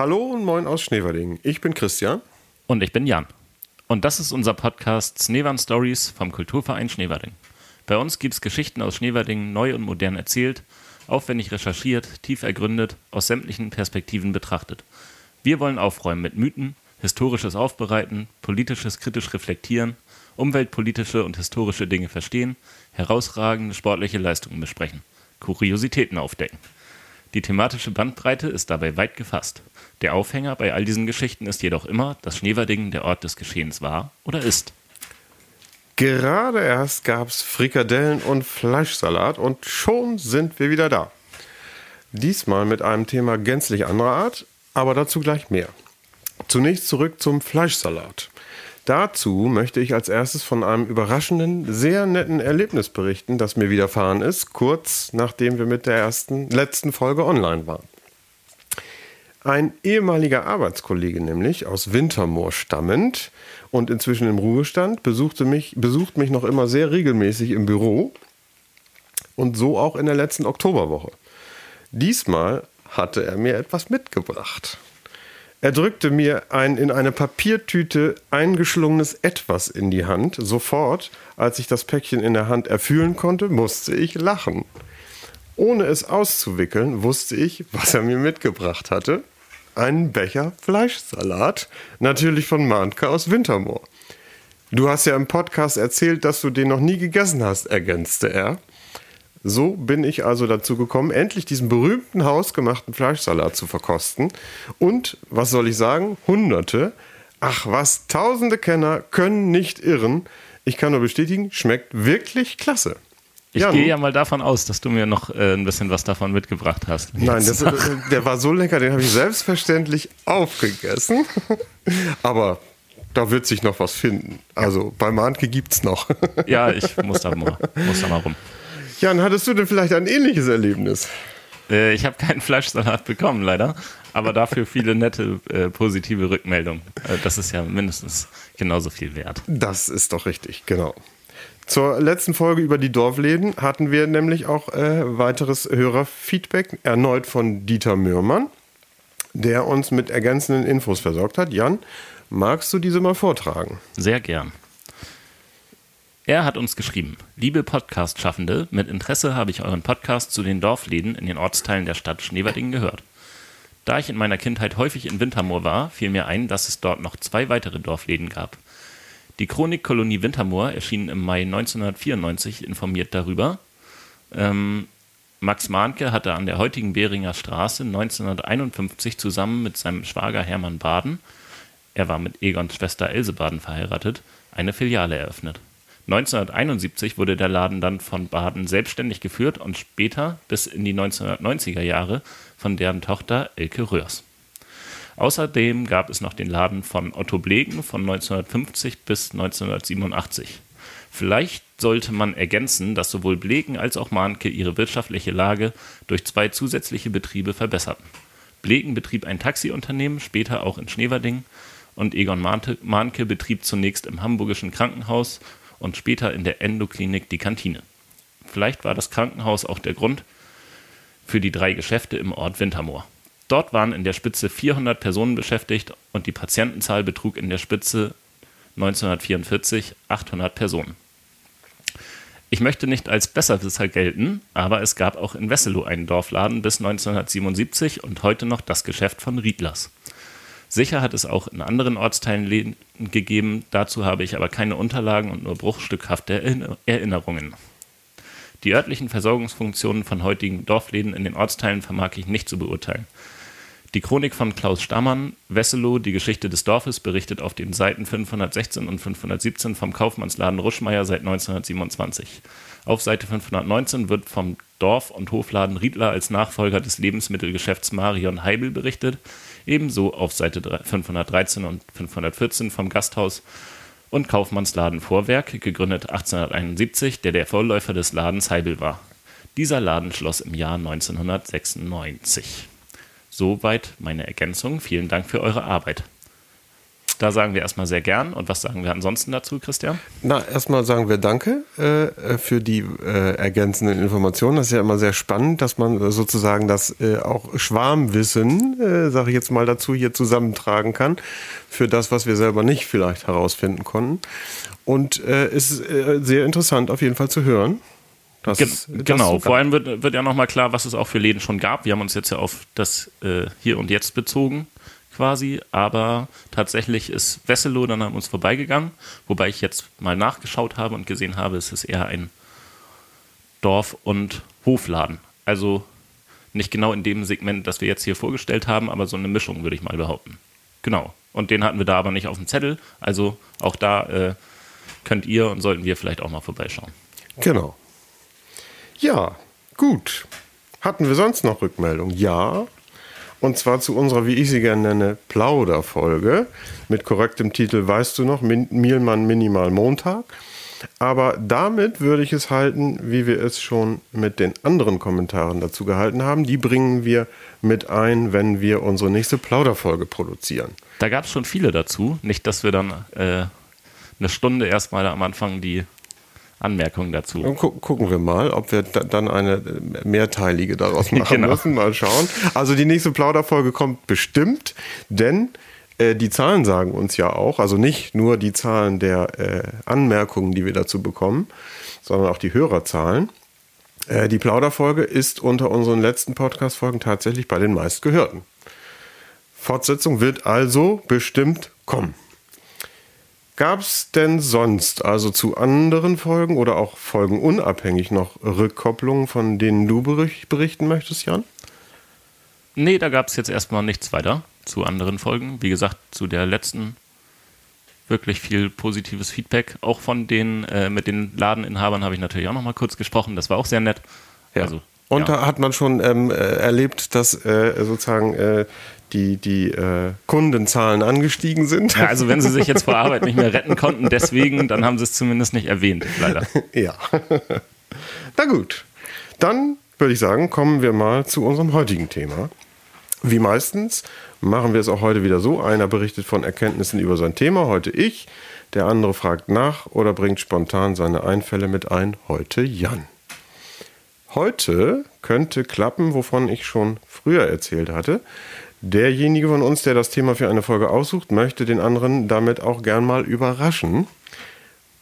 Hallo und moin aus Schneverding. Ich bin Christian. Und ich bin Jan. Und das ist unser Podcast Schneewand Stories vom Kulturverein Schneverding. Bei uns gibt es Geschichten aus Schneverding neu und modern erzählt, aufwendig recherchiert, tief ergründet, aus sämtlichen Perspektiven betrachtet. Wir wollen aufräumen mit Mythen, historisches Aufbereiten, politisches kritisch reflektieren, umweltpolitische und historische Dinge verstehen, herausragende sportliche Leistungen besprechen, Kuriositäten aufdecken. Die thematische Bandbreite ist dabei weit gefasst. Der Aufhänger bei all diesen Geschichten ist jedoch immer, dass Schneverdingen der Ort des Geschehens war oder ist. Gerade erst gab es Frikadellen und Fleischsalat und schon sind wir wieder da. Diesmal mit einem Thema gänzlich anderer Art, aber dazu gleich mehr. Zunächst zurück zum Fleischsalat. Dazu möchte ich als erstes von einem überraschenden, sehr netten Erlebnis berichten, das mir widerfahren ist, kurz nachdem wir mit der ersten, letzten Folge online waren. Ein ehemaliger Arbeitskollege nämlich, aus Wintermoor stammend und inzwischen im Ruhestand, besuchte mich, besucht mich noch immer sehr regelmäßig im Büro und so auch in der letzten Oktoberwoche. Diesmal hatte er mir etwas mitgebracht. Er drückte mir ein in eine Papiertüte eingeschlungenes Etwas in die Hand. Sofort, als ich das Päckchen in der Hand erfühlen konnte, musste ich lachen. Ohne es auszuwickeln, wusste ich, was er mir mitgebracht hatte. Einen Becher Fleischsalat, natürlich von Mahnke aus Wintermoor. Du hast ja im Podcast erzählt, dass du den noch nie gegessen hast, ergänzte er. So bin ich also dazu gekommen, endlich diesen berühmten hausgemachten Fleischsalat zu verkosten. Und, was soll ich sagen, Hunderte, ach was, tausende Kenner können nicht irren. Ich kann nur bestätigen, schmeckt wirklich klasse. Ich Jan. gehe ja mal davon aus, dass du mir noch äh, ein bisschen was davon mitgebracht hast. Nein, das, äh, der war so lecker, den habe ich selbstverständlich aufgegessen. Aber da wird sich noch was finden. Also bei Mahnke gibt es noch. Ja, ich muss da, mal, muss da mal rum. Jan, hattest du denn vielleicht ein ähnliches Erlebnis? Äh, ich habe keinen Fleischsalat bekommen, leider. Aber dafür viele nette, äh, positive Rückmeldungen. Äh, das ist ja mindestens genauso viel wert. Das ist doch richtig, genau. Zur letzten Folge über die Dorfläden hatten wir nämlich auch äh, weiteres Hörerfeedback, erneut von Dieter Mürmann, der uns mit ergänzenden Infos versorgt hat. Jan, magst du diese mal vortragen? Sehr gern. Er hat uns geschrieben, liebe Podcast-Schaffende, mit Interesse habe ich euren Podcast zu den Dorfläden in den Ortsteilen der Stadt Schneverdingen gehört. Da ich in meiner Kindheit häufig in Wintermoor war, fiel mir ein, dass es dort noch zwei weitere Dorfläden gab. Die Chronik Kolonie Wintermoor erschien im Mai 1994 informiert darüber. Ähm, Max Mahnke hatte an der heutigen Behringer Straße 1951 zusammen mit seinem Schwager Hermann Baden, er war mit Egons Schwester Else Baden verheiratet, eine Filiale eröffnet. 1971 wurde der Laden dann von Baden selbstständig geführt und später bis in die 1990er Jahre von deren Tochter Elke Röhrs. Außerdem gab es noch den Laden von Otto Blegen von 1950 bis 1987. Vielleicht sollte man ergänzen, dass sowohl Blegen als auch Mahnke ihre wirtschaftliche Lage durch zwei zusätzliche Betriebe verbesserten. Blegen betrieb ein Taxiunternehmen, später auch in Schneverding, und Egon Mahnke betrieb zunächst im Hamburgischen Krankenhaus und später in der Endoklinik die Kantine. Vielleicht war das Krankenhaus auch der Grund für die drei Geschäfte im Ort Wintermoor. Dort waren in der Spitze 400 Personen beschäftigt und die Patientenzahl betrug in der Spitze 1944 800 Personen. Ich möchte nicht als Besserwisser gelten, aber es gab auch in Wesselow einen Dorfladen bis 1977 und heute noch das Geschäft von Riedlers. Sicher hat es auch in anderen Ortsteilen Läden gegeben, dazu habe ich aber keine Unterlagen und nur bruchstückhafte Erinnerungen. Die örtlichen Versorgungsfunktionen von heutigen Dorfläden in den Ortsteilen vermag ich nicht zu beurteilen. Die Chronik von Klaus Stammann, Wesselow, die Geschichte des Dorfes, berichtet auf den Seiten 516 und 517 vom Kaufmannsladen Ruschmeier seit 1927. Auf Seite 519 wird vom Dorf- und Hofladen Riedler als Nachfolger des Lebensmittelgeschäfts Marion Heibel berichtet, ebenso auf Seite 513 und 514 vom Gasthaus und Kaufmannsladen Vorwerk, gegründet 1871, der der Vorläufer des Ladens Heibel war. Dieser Laden schloss im Jahr 1996. Soweit meine Ergänzung. Vielen Dank für eure Arbeit. Da sagen wir erstmal sehr gern. Und was sagen wir ansonsten dazu, Christian? Na, erstmal sagen wir Danke äh, für die äh, ergänzenden Informationen. Das ist ja immer sehr spannend, dass man sozusagen das äh, auch Schwarmwissen, äh, sage ich jetzt mal dazu, hier zusammentragen kann für das, was wir selber nicht vielleicht herausfinden konnten. Und äh, es ist äh, sehr interessant auf jeden Fall zu hören. Das, Ge das genau, vor allem wird, wird ja nochmal klar, was es auch für Läden schon gab. Wir haben uns jetzt ja auf das äh, Hier und Jetzt bezogen quasi, aber tatsächlich ist Wesselow dann an uns vorbeigegangen, wobei ich jetzt mal nachgeschaut habe und gesehen habe, es ist eher ein Dorf- und Hofladen. Also nicht genau in dem Segment, das wir jetzt hier vorgestellt haben, aber so eine Mischung, würde ich mal behaupten. Genau. Und den hatten wir da aber nicht auf dem Zettel. Also auch da äh, könnt ihr und sollten wir vielleicht auch mal vorbeischauen. Genau. Ja, gut. Hatten wir sonst noch Rückmeldungen? Ja. Und zwar zu unserer, wie ich sie gerne nenne, Plauderfolge mit korrektem Titel Weißt du noch, Min Mielmann Minimal Montag. Aber damit würde ich es halten, wie wir es schon mit den anderen Kommentaren dazu gehalten haben. Die bringen wir mit ein, wenn wir unsere nächste Plauderfolge produzieren. Da gab es schon viele dazu. Nicht, dass wir dann äh, eine Stunde erstmal am Anfang die Anmerkungen dazu. Gu gucken wir mal, ob wir da dann eine äh, mehrteilige daraus machen genau. müssen. Mal schauen. Also die nächste Plauderfolge kommt bestimmt, denn äh, die Zahlen sagen uns ja auch, also nicht nur die Zahlen der äh, Anmerkungen, die wir dazu bekommen, sondern auch die Hörerzahlen. Äh, die Plauderfolge ist unter unseren letzten Podcast-Folgen tatsächlich bei den meistgehörten. Fortsetzung wird also bestimmt kommen. Gab es denn sonst, also zu anderen Folgen oder auch Folgen unabhängig noch Rückkopplungen, von denen du berichten möchtest, Jan? Nee, da gab es jetzt erstmal nichts weiter zu anderen Folgen. Wie gesagt, zu der letzten wirklich viel positives Feedback. Auch von den, äh, mit den Ladeninhabern habe ich natürlich auch noch mal kurz gesprochen. Das war auch sehr nett. Ja. Also, und ja. da hat man schon ähm, äh, erlebt, dass äh, sozusagen äh, die, die äh, Kundenzahlen angestiegen sind. Ja, also wenn sie sich jetzt vor Arbeit nicht mehr retten konnten, deswegen, dann haben sie es zumindest nicht erwähnt, leider. Ja. Na gut, dann würde ich sagen, kommen wir mal zu unserem heutigen Thema. Wie meistens machen wir es auch heute wieder so. Einer berichtet von Erkenntnissen über sein Thema, heute ich. Der andere fragt nach oder bringt spontan seine Einfälle mit ein, heute Jan. Heute könnte klappen, wovon ich schon früher erzählt hatte. Derjenige von uns, der das Thema für eine Folge aussucht, möchte den anderen damit auch gern mal überraschen.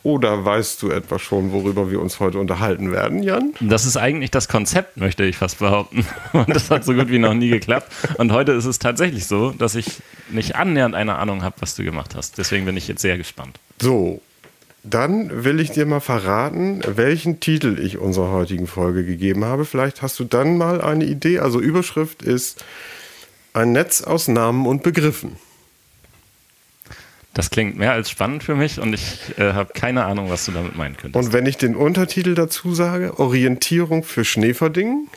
Oder weißt du etwa schon, worüber wir uns heute unterhalten werden, Jan? Das ist eigentlich das Konzept, möchte ich fast behaupten. Und das hat so gut wie noch nie geklappt. Und heute ist es tatsächlich so, dass ich nicht annähernd eine Ahnung habe, was du gemacht hast. Deswegen bin ich jetzt sehr gespannt. So, dann will ich dir mal verraten, welchen Titel ich unserer heutigen Folge gegeben habe. Vielleicht hast du dann mal eine Idee. Also Überschrift ist ein Netz aus Namen und Begriffen. Das klingt mehr als spannend für mich und ich äh, habe keine Ahnung, was du damit meinen könntest. Und wenn ich den Untertitel dazu sage, Orientierung für Schneeverdingen?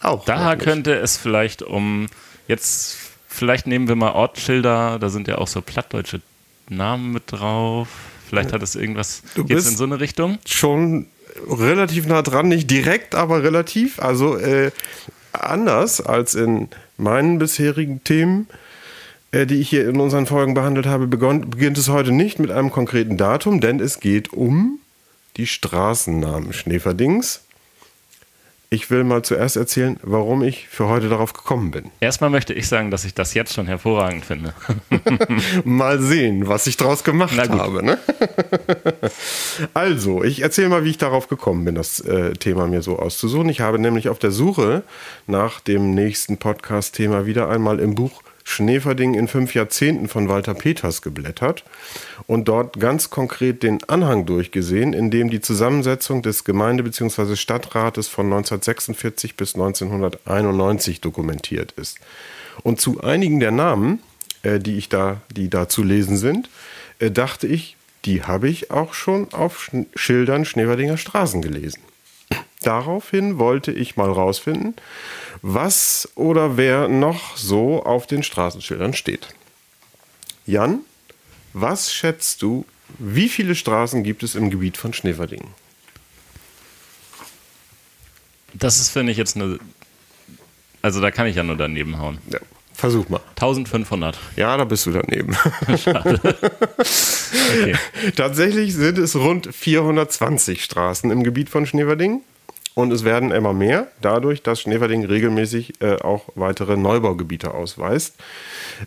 Auch. Da könnte es vielleicht um, jetzt, vielleicht nehmen wir mal Ortsschilder, da sind ja auch so plattdeutsche Namen mit drauf. Vielleicht hat es irgendwas, geht es in so eine Richtung? Schon relativ nah dran, nicht direkt, aber relativ. Also äh, anders als in meinen bisherigen Themen, äh, die ich hier in unseren Folgen behandelt habe, beginnt es heute nicht mit einem konkreten Datum, denn es geht um die Straßennamen Schneeverdings. Ich will mal zuerst erzählen, warum ich für heute darauf gekommen bin. Erstmal möchte ich sagen, dass ich das jetzt schon hervorragend finde. mal sehen, was ich daraus gemacht habe. Ne? also, ich erzähle mal, wie ich darauf gekommen bin, das äh, Thema mir so auszusuchen. Ich habe nämlich auf der Suche nach dem nächsten Podcast-Thema wieder einmal im Buch Schneeverding in fünf Jahrzehnten von Walter Peters geblättert und dort ganz konkret den Anhang durchgesehen, in dem die Zusammensetzung des Gemeinde- bzw. Stadtrates von 1946 bis 1991 dokumentiert ist. Und zu einigen der Namen, äh, die ich da, die da zu lesen sind, äh, dachte ich, die habe ich auch schon auf Sch Schildern Schneeverdinger Straßen gelesen. Daraufhin wollte ich mal rausfinden, was oder wer noch so auf den Straßenschildern steht. Jan, was schätzt du, wie viele Straßen gibt es im Gebiet von Schneverdingen? Das ist, finde ich, jetzt eine. Also da kann ich ja nur daneben hauen. Ja. Versuch mal. 1500. Ja, da bist du daneben. Okay. Tatsächlich sind es rund 420 Straßen im Gebiet von Schneverding. Und es werden immer mehr, dadurch, dass Schneverding regelmäßig äh, auch weitere Neubaugebiete ausweist.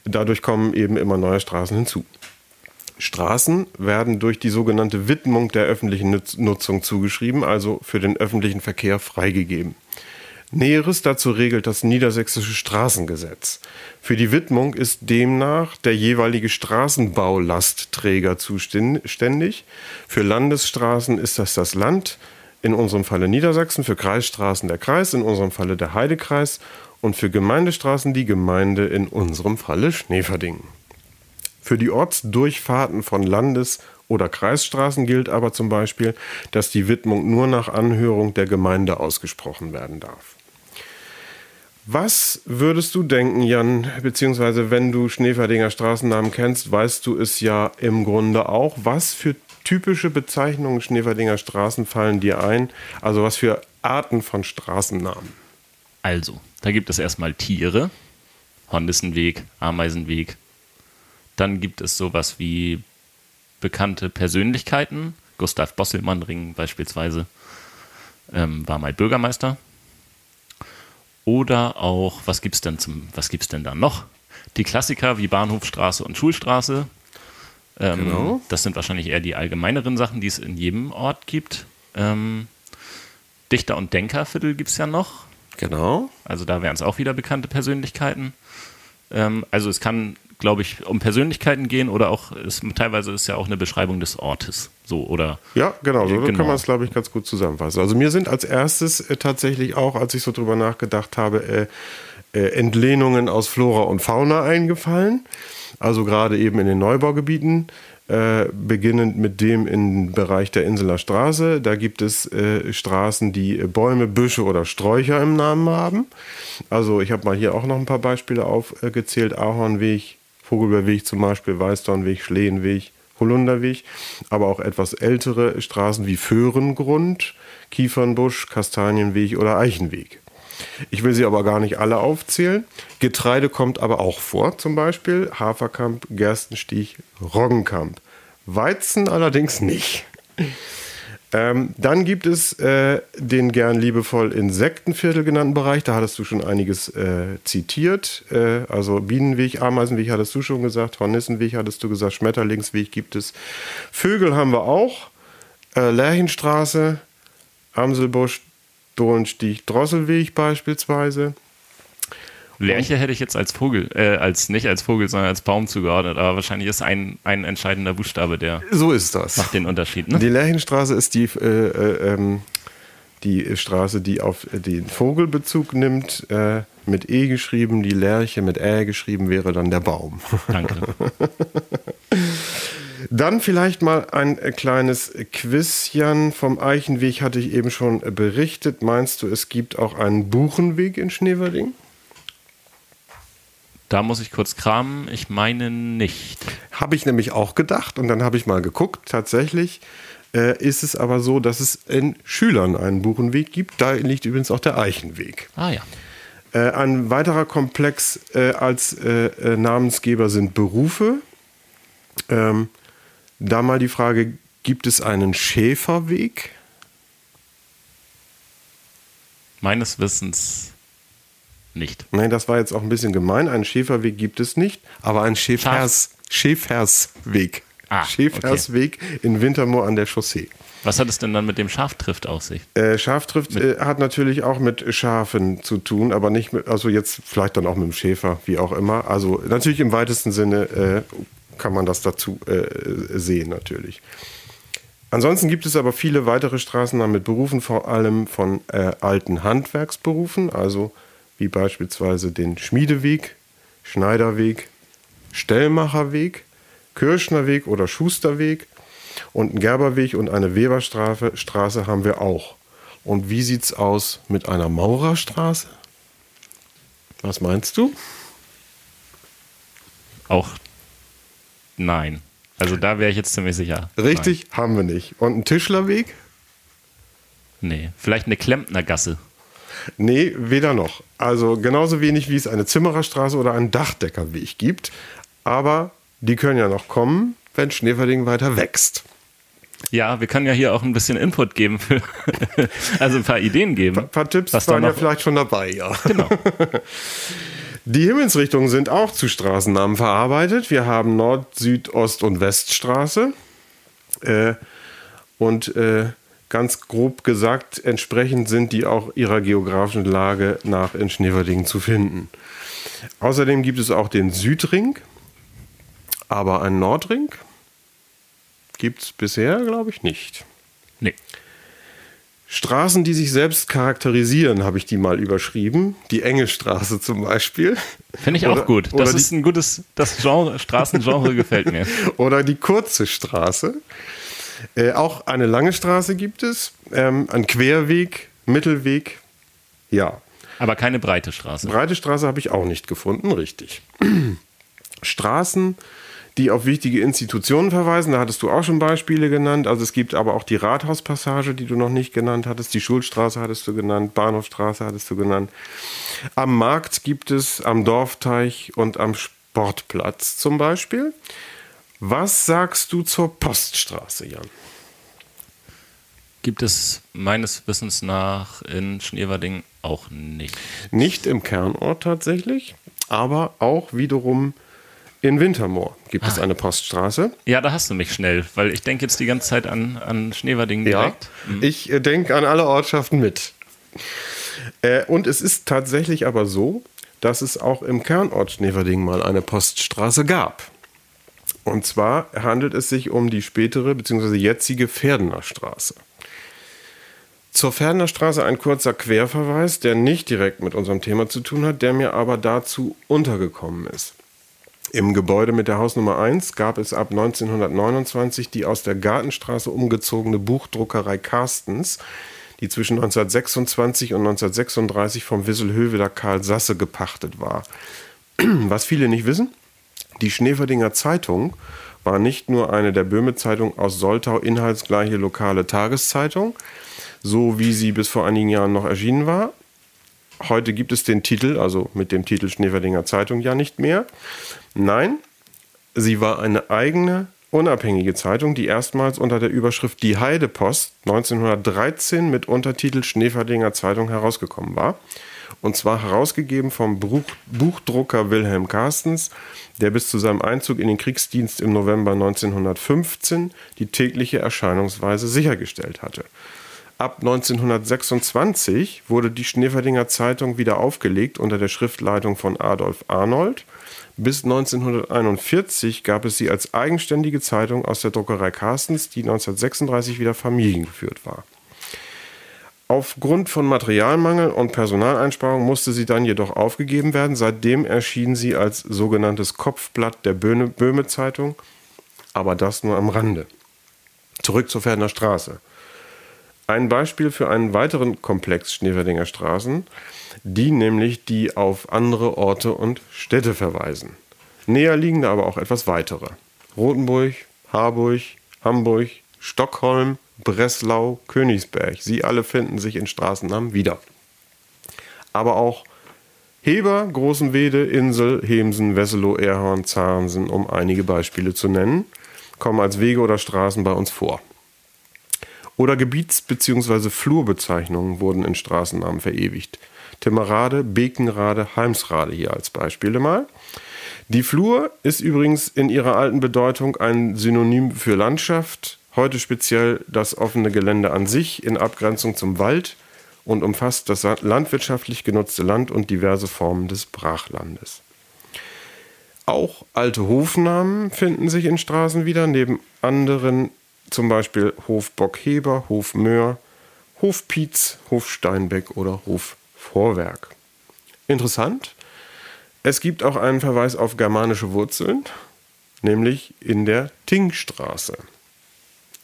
Dadurch kommen eben immer neue Straßen hinzu. Straßen werden durch die sogenannte Widmung der öffentlichen Nutz- Nutzung zugeschrieben, also für den öffentlichen Verkehr freigegeben. Näheres dazu regelt das Niedersächsische Straßengesetz. Für die Widmung ist demnach der jeweilige Straßenbaulastträger zuständig. Für Landesstraßen ist das das Land, in unserem Falle Niedersachsen, für Kreisstraßen der Kreis, in unserem Falle der Heidekreis und für Gemeindestraßen die Gemeinde, in unserem Falle Schneverding. Für die Ortsdurchfahrten von Landes- oder Kreisstraßen gilt aber zum Beispiel, dass die Widmung nur nach Anhörung der Gemeinde ausgesprochen werden darf. Was würdest du denken, Jan, beziehungsweise wenn du Schneeferdinger Straßennamen kennst, weißt du es ja im Grunde auch. Was für typische Bezeichnungen Schneeferdinger Straßen fallen dir ein? Also was für Arten von Straßennamen? Also, da gibt es erstmal Tiere. Hornissenweg, Ameisenweg. Dann gibt es sowas wie bekannte Persönlichkeiten. Gustav Bosselmann-Ring beispielsweise ähm, war mal Bürgermeister. Oder auch, was gibt's denn denn da noch? Die Klassiker wie Bahnhofstraße und Schulstraße. Ähm, Genau. Das sind wahrscheinlich eher die allgemeineren Sachen, die es in jedem Ort gibt. Ähm, Dichter- und Denkerviertel gibt es ja noch. Genau. Also da wären es auch wieder bekannte Persönlichkeiten. Ähm, also es kann, glaube ich, um Persönlichkeiten gehen oder auch, es, teilweise ist ja auch eine Beschreibung des Ortes. So, oder Ja, genau, so Genau. kann man es, glaube ich, ganz gut zusammenfassen. Also mir sind als erstes äh, tatsächlich auch, als ich so drüber nachgedacht habe, äh, äh, Entlehnungen aus Flora und Fauna eingefallen. Also gerade eben in den Neubaugebieten, äh, beginnend mit dem im Bereich der Inseler Straße. Da gibt es äh, Straßen, die äh, Bäume, Büsche oder Sträucher im Namen haben. Also ich habe mal hier auch noch ein paar Beispiele aufgezählt. Ahornweg, Vogelbeerweg zum Beispiel, Weißdornweg, Schlehenweg, Holunderweg, aber auch etwas ältere Straßen wie Föhrengrund, Kiefernbusch, Kastanienweg oder Eichenweg. Ich will sie aber gar nicht alle aufzählen. Getreide kommt aber auch vor, zum Beispiel Haferkamp, Gerstenstich, Roggenkamp. Weizen allerdings nicht. Ähm, dann gibt es äh, den gern liebevoll Insektenviertel genannten Bereich. Da hattest du schon einiges äh, zitiert. Äh, also Bienenweg, Ameisenweg hattest du schon gesagt, Hornissenweg hattest du gesagt, Schmetterlingsweg gibt es. Vögel haben wir auch. Äh, Lerchenstraße, Amselbusch, Dohlenstich, Drosselweg beispielsweise. Lerche hätte ich jetzt als Vogel, äh, als nicht als Vogel, sondern als Baum zugeordnet, aber wahrscheinlich ist ein, ein entscheidender Buchstabe, der So ist das. macht den Unterschied. Ne? Die Lerchenstraße ist die, äh, äh, ähm, die Straße, die auf den Vogelbezug nimmt, äh, mit E geschrieben, die Lerche mit Ä geschrieben wäre dann der Baum. Danke. Dann vielleicht mal ein kleines Quizchen vom Eichenweg hatte ich eben schon berichtet. Meinst du, es gibt auch einen Buchenweg in Schneverding? Da muss ich kurz kramen. Ich meine nicht. Habe ich nämlich auch gedacht und dann habe ich mal geguckt. Tatsächlich äh, ist es aber so, dass es in Schülern einen Buchenweg gibt. Da liegt übrigens auch der Eichenweg. Ah ja. Äh, ein weiterer Komplex äh, als äh, äh, Namensgeber sind Berufe. Ähm, da mal die Frage, gibt es einen Schäferweg? Meines Wissens nicht. Nein, das war jetzt auch ein bisschen gemein. Einen Schäferweg gibt es nicht, aber einen Schäfers, Schäfersweg. Ah, Schäfersweg in Wintermoor an der Chaussee. Was hat es denn dann mit dem Schaftrift auf sich? Äh, Schaftrift äh, hat natürlich auch mit Schafen zu tun, aber nicht mit, also jetzt vielleicht dann auch mit dem Schäfer, wie auch immer. Also natürlich im weitesten Sinne äh, kann man das dazu äh, sehen, natürlich. Ansonsten gibt es aber viele weitere Straßennamen mit Berufen, vor allem von äh, alten Handwerksberufen, also wie beispielsweise den Schmiedeweg, Schneiderweg, Stellmacherweg, Kirschnerweg oder Schusterweg und einen Gerberweg und eine Weberstraße Straße haben wir auch. Und wie sieht's aus mit einer Maurerstraße? Was meinst du? Auch nein. Also da wäre ich jetzt ziemlich sicher. Richtig, haben wir nicht. Und einen Tischlerweg? Nein. Nee. Vielleicht eine Klempnergasse. Nee, weder noch. Also genauso wenig wie es eine Zimmererstraße oder einen Dachdeckerweg gibt. Aber die können ja noch kommen, wenn Schneeverding weiter wächst. Ja, wir können ja hier auch ein bisschen Input geben, für, also ein paar Ideen geben. Ein paar Tipps waren ja vielleicht schon dabei, ja. Genau. Die Himmelsrichtungen sind auch zu Straßennamen verarbeitet. Wir haben Nord-, Süd-, Ost- und Weststraße. Äh, und äh, ganz grob gesagt, entsprechend sind die auch ihrer geografischen Lage nach in Schneverdingen zu finden. Außerdem gibt es auch den Südring, aber einen Nordring gibt es bisher, glaube ich, nicht. Nee. Straßen, die sich selbst charakterisieren, habe ich die mal überschrieben. Die Engelstraße zum Beispiel. Finde ich auch oder, gut. Das ist ein gutes, das Genre, Straßengenre gefällt mir. Oder die kurze Straße. Äh, auch eine lange Straße gibt es. Ähm, ein Querweg, Mittelweg. Ja. Aber keine breite Straße. Breite Straße habe ich auch nicht gefunden, richtig. Straßen die auf wichtige Institutionen verweisen. Da hattest du auch schon Beispiele genannt. Also es gibt aber auch die Rathauspassage, die du noch nicht genannt hattest. Die Schulstraße hattest du genannt. Bahnhofstraße hattest du genannt. Am Markt gibt es, am Dorfteich und am Sportplatz zum Beispiel. Was sagst du zur Poststraße, Jan? Gibt es meines Wissens nach in Schneewerding auch nicht. Nicht im Kernort tatsächlich, aber auch wiederum in Wintermoor gibt ah. es eine Poststraße. Ja, da hast du mich schnell, weil ich denke jetzt die ganze Zeit an, an Schneverding direkt. Ja, mhm. ich äh, denke an alle Ortschaften mit. Äh, und es ist tatsächlich aber so, dass es auch im Kernort Schneverding mal eine Poststraße gab. Und zwar handelt es sich um die spätere bzw. jetzige Pferdener Straße. Zur Pferdener Straße ein kurzer Querverweis, der nicht direkt mit unserem Thema zu tun hat, der mir aber dazu untergekommen ist. Im Gebäude mit der Hausnummer 1 gab es ab 1929 die aus der Gartenstraße umgezogene Buchdruckerei Carstens, die zwischen 1926 und 1936 vom Wisselhöveler Karl Sasse gepachtet war. Was viele nicht wissen, die Schneeferdinger Zeitung war nicht nur eine der Böhme-Zeitung aus Soltau inhaltsgleiche lokale Tageszeitung, so wie sie bis vor einigen Jahren noch erschienen war. Heute gibt es den Titel, also mit dem Titel Schneeferdinger Zeitung ja nicht mehr, Nein, sie war eine eigene, unabhängige Zeitung, die erstmals unter der Überschrift Die Heidepost 1913 mit Untertitel Schneeferdinger Zeitung herausgekommen war. Und zwar herausgegeben vom Buch Buchdrucker Wilhelm Carstens, der bis zu seinem Einzug in den Kriegsdienst im November 1915 die tägliche Erscheinungsweise sichergestellt hatte. Ab 1926 wurde die Schneeferdinger Zeitung wieder aufgelegt unter der Schriftleitung von Adolf Arnold bis 1941 gab es sie als eigenständige Zeitung aus der Druckerei Carstens, die 1936 wieder familiengeführt war. Aufgrund von Materialmangel und Personaleinsparung musste sie dann jedoch aufgegeben werden. Seitdem erschien sie als sogenanntes Kopfblatt der Böhme Zeitung, aber das nur am Rande. Zurück zur Pferdener Straße. Ein Beispiel für einen weiteren Komplex Schneeverdinger Straßen die nämlich die auf andere Orte und Städte verweisen. Näher liegende aber auch etwas weitere. Rothenburg, Harburg, Hamburg, Stockholm, Breslau, Königsberg. Sie alle finden sich in Straßennamen wieder. Aber auch Heber, Großenwede, Insel, Hemsen, Wesselow, Erhorn, Zahnsen, um einige Beispiele zu nennen, kommen als Wege oder Straßen bei uns vor. Oder Gebiets- bzw. Flurbezeichnungen wurden in Straßennamen verewigt. Timmerade, Bekenrade, Heimsrade hier als Beispiele mal. Die Flur ist übrigens in ihrer alten Bedeutung ein Synonym für Landschaft, heute speziell das offene Gelände an sich in Abgrenzung zum Wald und umfasst das landwirtschaftlich genutzte Land und diverse Formen des Brachlandes. Auch alte Hofnamen finden sich in Straßen wieder, neben anderen zum Beispiel Hof Bockheber, Hof Möhr, Hof Pietz, Hof Steinbeck oder Hof Vorwerk. Interessant, es gibt auch einen Verweis auf germanische Wurzeln, nämlich in der Tingstraße.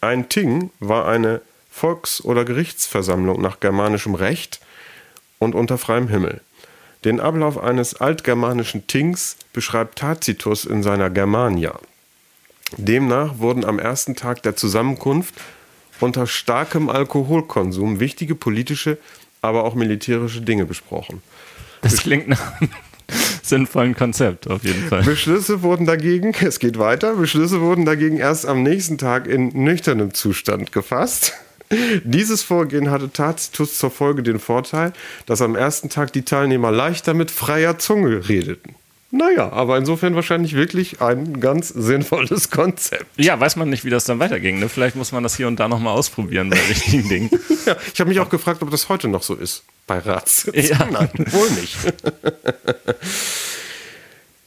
Ein Ting war eine Volks- oder Gerichtsversammlung nach germanischem Recht und unter freiem Himmel. Den Ablauf eines altgermanischen Tings beschreibt Tacitus in seiner Germania. Demnach wurden am ersten Tag der Zusammenkunft unter starkem Alkoholkonsum wichtige politische aber auch militärische Dinge besprochen. Das klingt nach einem sinnvollen Konzept, auf jeden Fall. Beschlüsse wurden dagegen, es geht weiter, Beschlüsse wurden dagegen erst am nächsten Tag in nüchternem Zustand gefasst. Dieses Vorgehen hatte Tacitus zur Folge den Vorteil, dass am ersten Tag die Teilnehmer leichter mit freier Zunge redeten. Naja, aber insofern wahrscheinlich wirklich ein ganz sinnvolles Konzept. Ja, weiß man nicht, wie das dann weiterging. Ne? Vielleicht muss man das hier und da nochmal ausprobieren bei richtigen Dingen. ja, ich habe mich auch gefragt, ob das heute noch so ist bei Ratssitzungen. Ja. Nein, wohl nicht.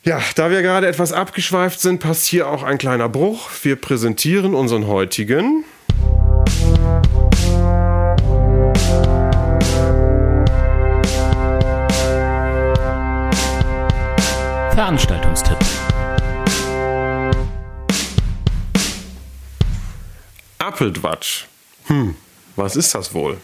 ja, da wir gerade etwas abgeschweift sind, passt hier auch ein kleiner Bruch. Wir präsentieren unseren heutigen Veranstaltungstipp. Appeltwatsch. Hm, was ist das wohl?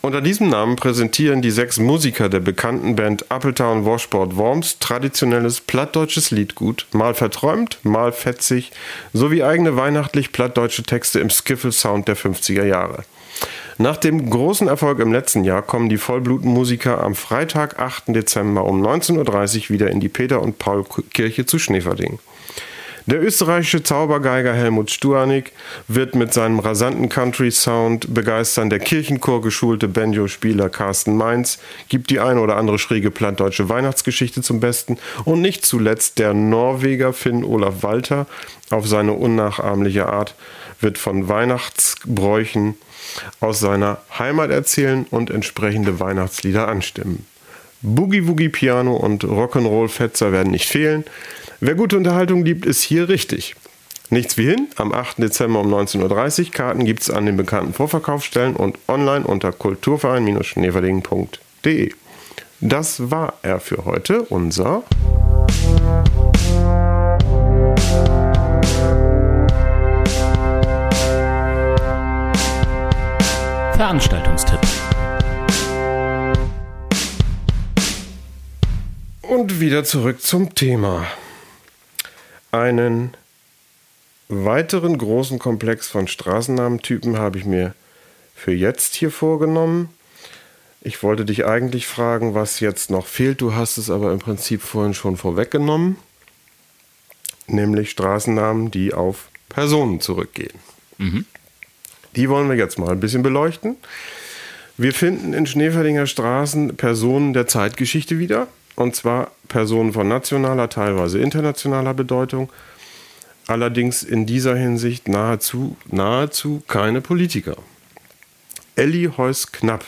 Unter diesem Namen präsentieren die sechs Musiker der bekannten Band Appletown Washboard Worms traditionelles plattdeutsches Liedgut, mal verträumt, mal fetzig, sowie eigene weihnachtlich plattdeutsche Texte im Skiffle-Sound der 50er Jahre. Nach dem großen Erfolg im letzten Jahr kommen die Vollblutmusiker am Freitag, 8. Dezember um 19.30 Uhr wieder in die Peter- und Paul-Kirche zu Schneverding. Der österreichische Zaubergeiger Helmut Stuanik wird mit seinem rasanten Country-Sound begeistern. Der Kirchenchor geschulte Banjo-Spieler Carsten Mainz gibt die eine oder andere schräge plattdeutsche Weihnachtsgeschichte zum Besten. Und nicht zuletzt der Norweger Finn Olaf Walter auf seine unnachahmliche Art wird von Weihnachtsbräuchen aus seiner Heimat erzählen und entsprechende Weihnachtslieder anstimmen. Boogie Woogie Piano und Rock'n'Roll Fetzer werden nicht fehlen. Wer gute Unterhaltung liebt, ist hier richtig. Nichts wie hin, am 8. Dezember um 19.30 Uhr. Karten gibt es an den bekannten Vorverkaufsstellen und online unter kulturverein-schneverding.de. Das war er für heute, unser Veranstaltungstipp. Und wieder zurück zum Thema. Einen weiteren großen Komplex von Straßennamentypen habe ich mir für jetzt hier vorgenommen. Ich wollte dich eigentlich fragen, was jetzt noch fehlt. Du hast es aber im Prinzip vorhin schon vorweggenommen. Nämlich Straßennamen, die auf Personen zurückgehen. Mhm. Die wollen wir jetzt mal ein bisschen beleuchten. Wir finden in Schneeferdinger Straßen Personen der Zeitgeschichte wieder. Und zwar Personen von nationaler, teilweise internationaler Bedeutung. Allerdings in dieser Hinsicht nahezu, nahezu keine Politiker. Elli Heuss-Knapp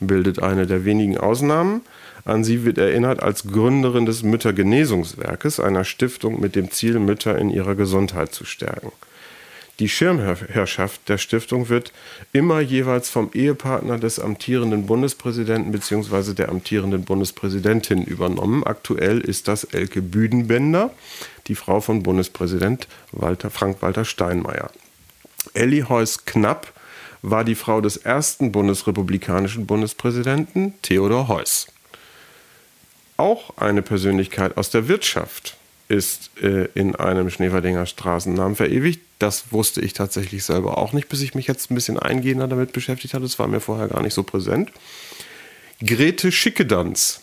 bildet eine der wenigen Ausnahmen. An sie wird erinnert als Gründerin des Müttergenesungswerkes, einer Stiftung mit dem Ziel, Mütter in ihrer Gesundheit zu stärken. Die Schirmherrschaft der Stiftung wird immer jeweils vom Ehepartner des amtierenden Bundespräsidenten bzw. der amtierenden Bundespräsidentin übernommen. Aktuell ist das Elke Büdenbender, die Frau von Bundespräsident Walter, Frank-Walter Steinmeier. Elli Heuss-Knapp war die Frau des ersten bundesrepublikanischen Bundespräsidenten Theodor Heuss. Auch eine Persönlichkeit aus der Wirtschaft ist äh, in einem Schneeverdinger Straßennamen verewigt. Das wusste ich tatsächlich selber auch nicht, bis ich mich jetzt ein bisschen eingehender damit beschäftigt hatte. Das war mir vorher gar nicht so präsent. Grete Schickedanz,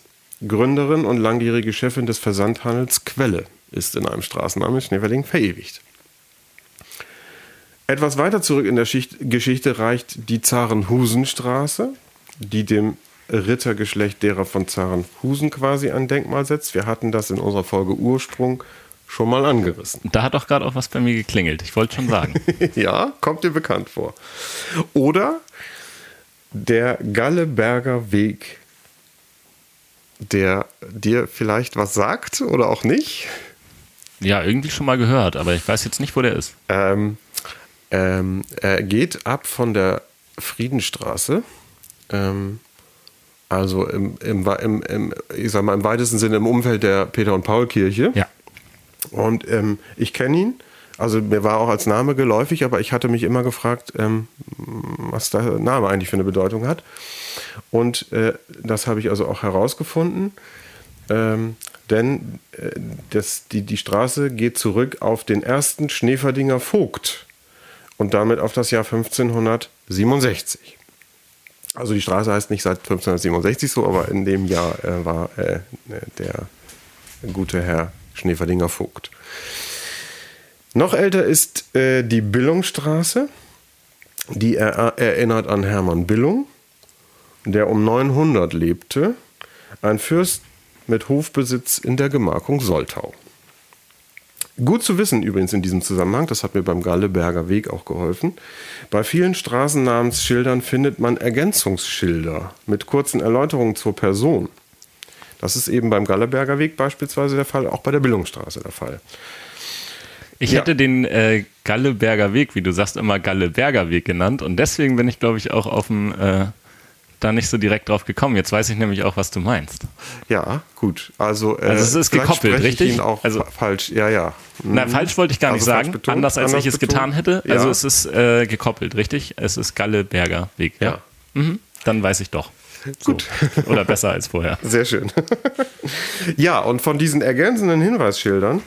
Gründerin und langjährige Chefin des Versandhandels Quelle, ist in einem Straßennamen in Schneeverding verewigt. Etwas weiter zurück in der Schicht Geschichte reicht die Zarenhusenstraße, die dem Rittergeschlecht derer von Zarenhusen quasi ein Denkmal setzt. Wir hatten das in unserer Folge Ursprung schon mal angerissen. Da hat doch gerade auch was bei mir geklingelt. Ich wollte schon sagen. ja, kommt dir bekannt vor. Oder der Galleberger Weg, der dir vielleicht was sagt oder auch nicht. Ja, irgendwie schon mal gehört, aber ich weiß jetzt nicht, wo der ist. Ähm, ähm, er geht ab von der Friedenstraße ähm, also im, im, im, im, ich sag mal, im weitesten Sinne im Umfeld der Peter- und Paul-Kirche. Ja. Und ähm, ich kenne ihn. Also mir war auch als Name geläufig, aber ich hatte mich immer gefragt, ähm, was der Name eigentlich für eine Bedeutung hat. Und äh, das habe ich also auch herausgefunden. Ähm, denn äh, das, die, die Straße geht zurück auf den ersten Schneeferdinger Vogt und damit auf das Jahr 1567. Also die Straße heißt nicht seit 1567 so, aber in dem Jahr äh, war äh, der gute Herr Schneeferdinger Vogt. Noch älter ist äh, die Billungstraße. Die er, erinnert an Hermann Billung, der um 900 lebte, ein Fürst mit Hofbesitz in der Gemarkung Soltau. Gut zu wissen übrigens in diesem Zusammenhang, das hat mir beim Galleberger Weg auch geholfen. Bei vielen Straßennamensschildern findet man Ergänzungsschilder mit kurzen Erläuterungen zur Person. Das ist eben beim Galleberger Weg beispielsweise der Fall, auch bei der Billungsstraße der Fall. Ich ja. hätte den äh, Galleberger Weg, wie du sagst, immer Galleberger Weg genannt und deswegen bin ich, glaube ich, auch auf dem äh, da nicht so direkt drauf gekommen. Jetzt weiß ich nämlich auch, was du meinst. Ja, gut. Also, äh, also es ist gekoppelt, richtig? Also falsch. Ja, ja. Mhm. Na, falsch wollte ich gar nicht also sagen. Betont, anders als anders ich es betont. getan hätte. Ja. Also es ist äh, gekoppelt, richtig? Es ist Galleberger Weg. Ja. ja. Mhm. Dann weiß ich doch. So. Gut. Oder besser als vorher. Sehr schön. ja, und von diesen ergänzenden Hinweisschildern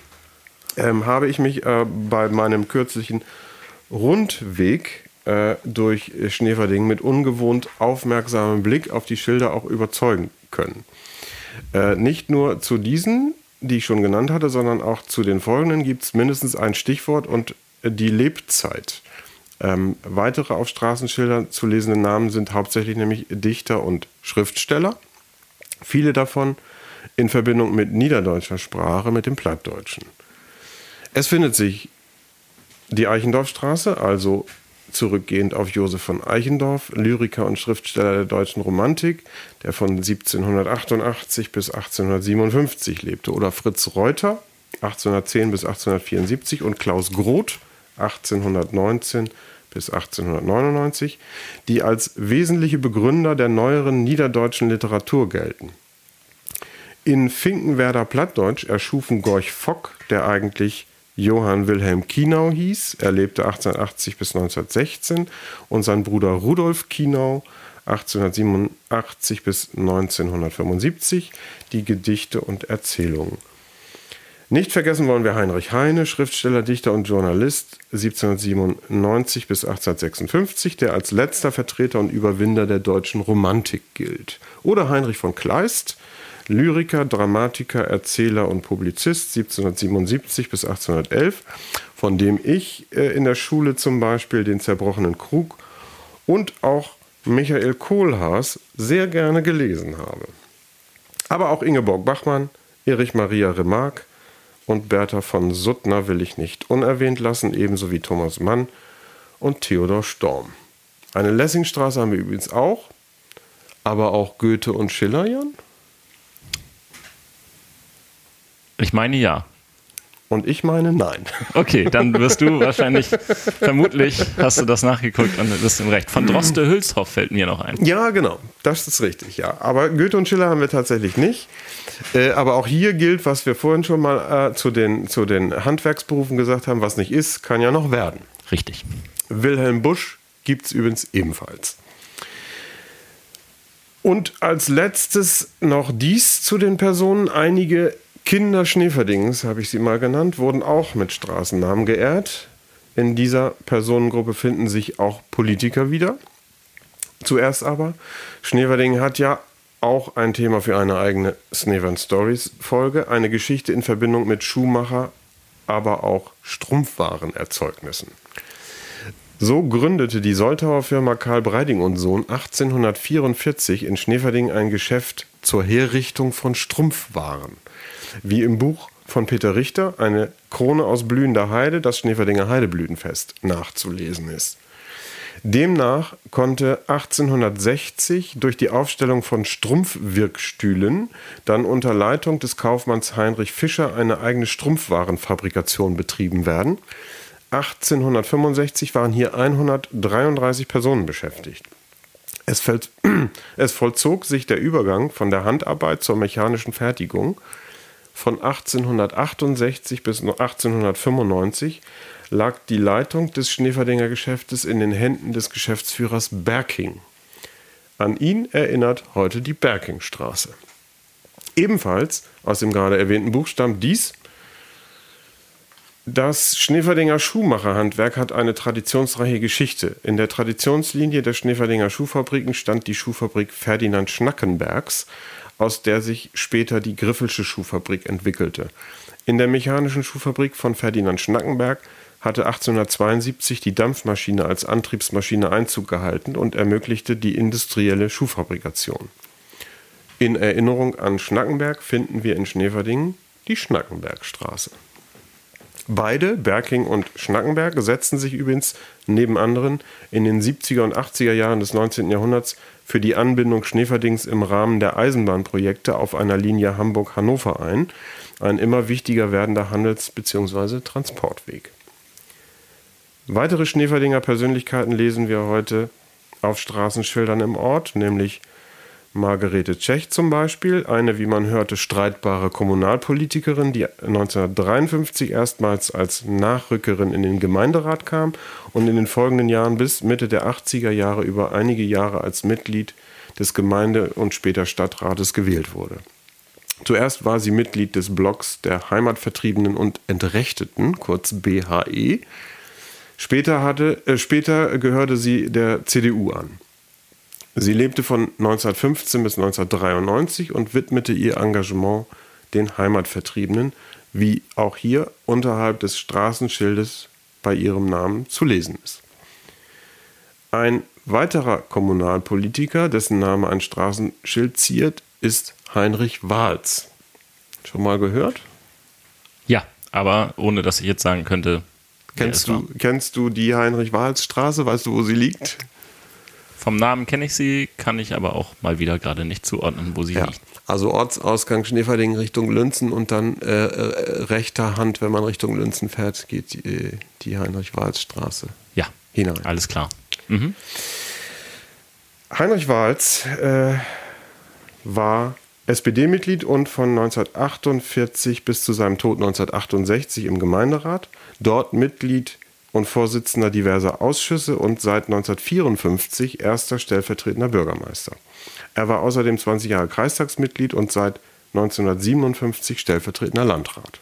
ähm, habe ich mich äh, bei meinem kürzlichen Rundweg äh, durch Schneverding mit ungewohnt aufmerksamem Blick auf die Schilder auch überzeugen können. Äh, nicht nur zu diesen, die ich schon genannt hatte, sondern auch zu den folgenden gibt es mindestens ein Stichwort und die Lebzeit. Ähm, weitere auf Straßenschildern zu lesende Namen sind hauptsächlich nämlich Dichter und Schriftsteller. Viele davon in Verbindung mit niederdeutscher Sprache, mit dem Plattdeutschen. Es findet sich die Eichendorfstraße, also zurückgehend auf Josef von Eichendorff, Lyriker und Schriftsteller der deutschen Romantik, der von 1788 bis 1857 lebte, oder Fritz Reuter, 1810 bis 1874 und Klaus Groth, 1819 bis 1899, die als wesentliche Begründer der neueren niederdeutschen Literatur gelten. In Finkenwerder Plattdeutsch erschufen Gorch Fock, der eigentlich Johann Wilhelm Kienau hieß. Er lebte 1880 bis 1916 und sein Bruder Rudolf Kienau 1887 bis 1975 die Gedichte und Erzählungen. Nicht vergessen wollen wir Heinrich Heine, Schriftsteller, Dichter und Journalist 1797 bis 1856, der als letzter Vertreter und Überwinder der deutschen Romantik gilt. Oder Heinrich von Kleist, Lyriker, Dramatiker, Erzähler und Publizist 1777 bis 1811, von dem ich äh, in der Schule zum Beispiel den zerbrochenen Krug und auch Michael Kohlhaas sehr gerne gelesen habe. Aber auch Ingeborg Bachmann, Erich Maria Remarque und Bertha von Suttner will ich nicht unerwähnt lassen, ebenso wie Thomas Mann und Theodor Storm. Eine Lessingstraße haben wir übrigens auch, aber auch Goethe und Schiller, Jan? Ich meine ja. Und ich meine nein. Okay, dann wirst du wahrscheinlich, vermutlich hast du das nachgeguckt und bist im Recht. Von Droste Hülshoff fällt mir noch ein. Ja, genau. Das ist richtig, ja. Aber Goethe und Schiller haben wir tatsächlich nicht. Äh, aber auch hier gilt, was wir vorhin schon mal äh, zu, den, zu den Handwerksberufen gesagt haben, was nicht ist, kann ja noch werden. Richtig. Wilhelm Busch gibt es übrigens ebenfalls. Und als letztes noch dies zu den Personen. Einige Kinder Schneeverdings, habe ich sie mal genannt, wurden auch mit Straßennamen geehrt. In dieser Personengruppe finden sich auch Politiker wieder. Zuerst aber, Schneverding hat ja auch ein Thema für eine eigene Snevern Stories Folge, eine Geschichte in Verbindung mit Schuhmacher, aber auch Strumpfwarenerzeugnissen. So gründete die Soltauer Firma Karl Breiding und Sohn 1844 in Schneverding ein Geschäft zur Herrichtung von Strumpfwaren wie im Buch von Peter Richter, eine Krone aus blühender Heide, das Schneeferdinger Heideblütenfest, nachzulesen ist. Demnach konnte 1860 durch die Aufstellung von Strumpfwirkstühlen dann unter Leitung des Kaufmanns Heinrich Fischer eine eigene Strumpfwarenfabrikation betrieben werden. 1865 waren hier 133 Personen beschäftigt. Es, fällt, es vollzog sich der Übergang von der Handarbeit zur mechanischen Fertigung von 1868 bis 1895 lag die Leitung des Schneeferdinger Geschäftes in den Händen des Geschäftsführers Berking. An ihn erinnert heute die Berkingstraße. Ebenfalls aus dem gerade erwähnten Buch stammt dies. Das Schneeferdinger Schuhmacherhandwerk hat eine traditionsreiche Geschichte. In der Traditionslinie der Schneeferdinger Schuhfabriken stand die Schuhfabrik Ferdinand Schnackenbergs, aus der sich später die Griffelsche Schuhfabrik entwickelte. In der mechanischen Schuhfabrik von Ferdinand Schnackenberg hatte 1872 die Dampfmaschine als Antriebsmaschine Einzug gehalten und ermöglichte die industrielle Schuhfabrikation. In Erinnerung an Schnackenberg finden wir in Schneverdingen die Schnackenbergstraße. Beide, Berking und Schnackenberg, setzten sich übrigens neben anderen in den 70er und 80er Jahren des 19. Jahrhunderts für die Anbindung Schneverdings im Rahmen der Eisenbahnprojekte auf einer Linie Hamburg-Hannover ein, ein immer wichtiger werdender Handels- bzw. Transportweg. Weitere Schneeferdinger Persönlichkeiten lesen wir heute auf Straßenschildern im Ort, nämlich Margarete Tschech zum Beispiel, eine, wie man hörte, streitbare Kommunalpolitikerin, die 1953 erstmals als Nachrückerin in den Gemeinderat kam und in den folgenden Jahren bis Mitte der 80er Jahre über einige Jahre als Mitglied des Gemeinde- und später Stadtrates gewählt wurde. Zuerst war sie Mitglied des Blocks der Heimatvertriebenen und Entrechteten, kurz BHE. Später, hatte, äh, später gehörte sie der CDU an. Sie lebte von 1915 bis 1993 und widmete ihr Engagement den Heimatvertriebenen, wie auch hier unterhalb des Straßenschildes bei ihrem Namen zu lesen ist. Ein weiterer Kommunalpolitiker, dessen Name ein Straßenschild ziert, ist Heinrich Wahls. Schon mal gehört? Ja, aber ohne dass ich jetzt sagen könnte. Kennst du, kennst du die Heinrich-Wahls-Straße? Weißt du, wo sie liegt? Vom Namen kenne ich sie, kann ich aber auch mal wieder gerade nicht zuordnen, wo sie ja. liegt. Also Ortsausgang Schneeferding Richtung Lünzen und dann äh, äh, rechter Hand, wenn man Richtung Lünzen fährt, geht die, die Heinrich-Wahls-Straße ja, hinein. Alles klar. Mhm. Heinrich Wahls äh, war SPD-Mitglied und von 1948 bis zu seinem Tod 1968 im Gemeinderat. Dort Mitglied und Vorsitzender diverser Ausschüsse und seit 1954 erster stellvertretender Bürgermeister. Er war außerdem 20 Jahre Kreistagsmitglied und seit 1957 stellvertretender Landrat.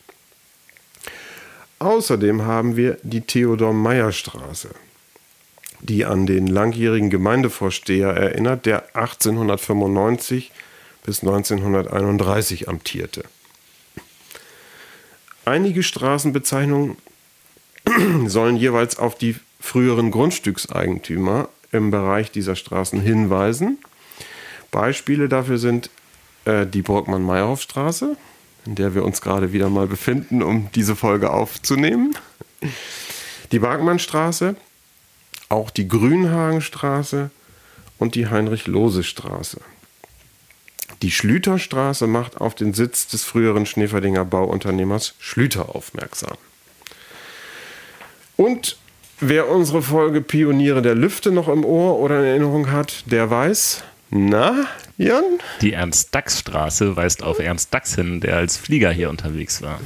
Außerdem haben wir die Theodor-Meyer-Straße, die an den langjährigen Gemeindevorsteher erinnert, der 1895 bis 1931 amtierte. Einige Straßenbezeichnungen sollen jeweils auf die früheren Grundstückseigentümer im Bereich dieser Straßen hinweisen. Beispiele dafür sind äh, die Burgmann-Meyerhoff-Straße, in der wir uns gerade wieder mal befinden, um diese Folge aufzunehmen. Die Bergmannstraße, auch die Grünhagenstraße und die Heinrich-Lose-Straße. Die Schlüterstraße macht auf den Sitz des früheren Schneeferdinger Bauunternehmers Schlüter aufmerksam. Und wer unsere Folge Pioniere der Lüfte noch im Ohr oder in Erinnerung hat, der weiß, na, Jan? Die Ernst-Dachs-Straße weist auf Ernst Dachs hin, der als Flieger hier unterwegs war.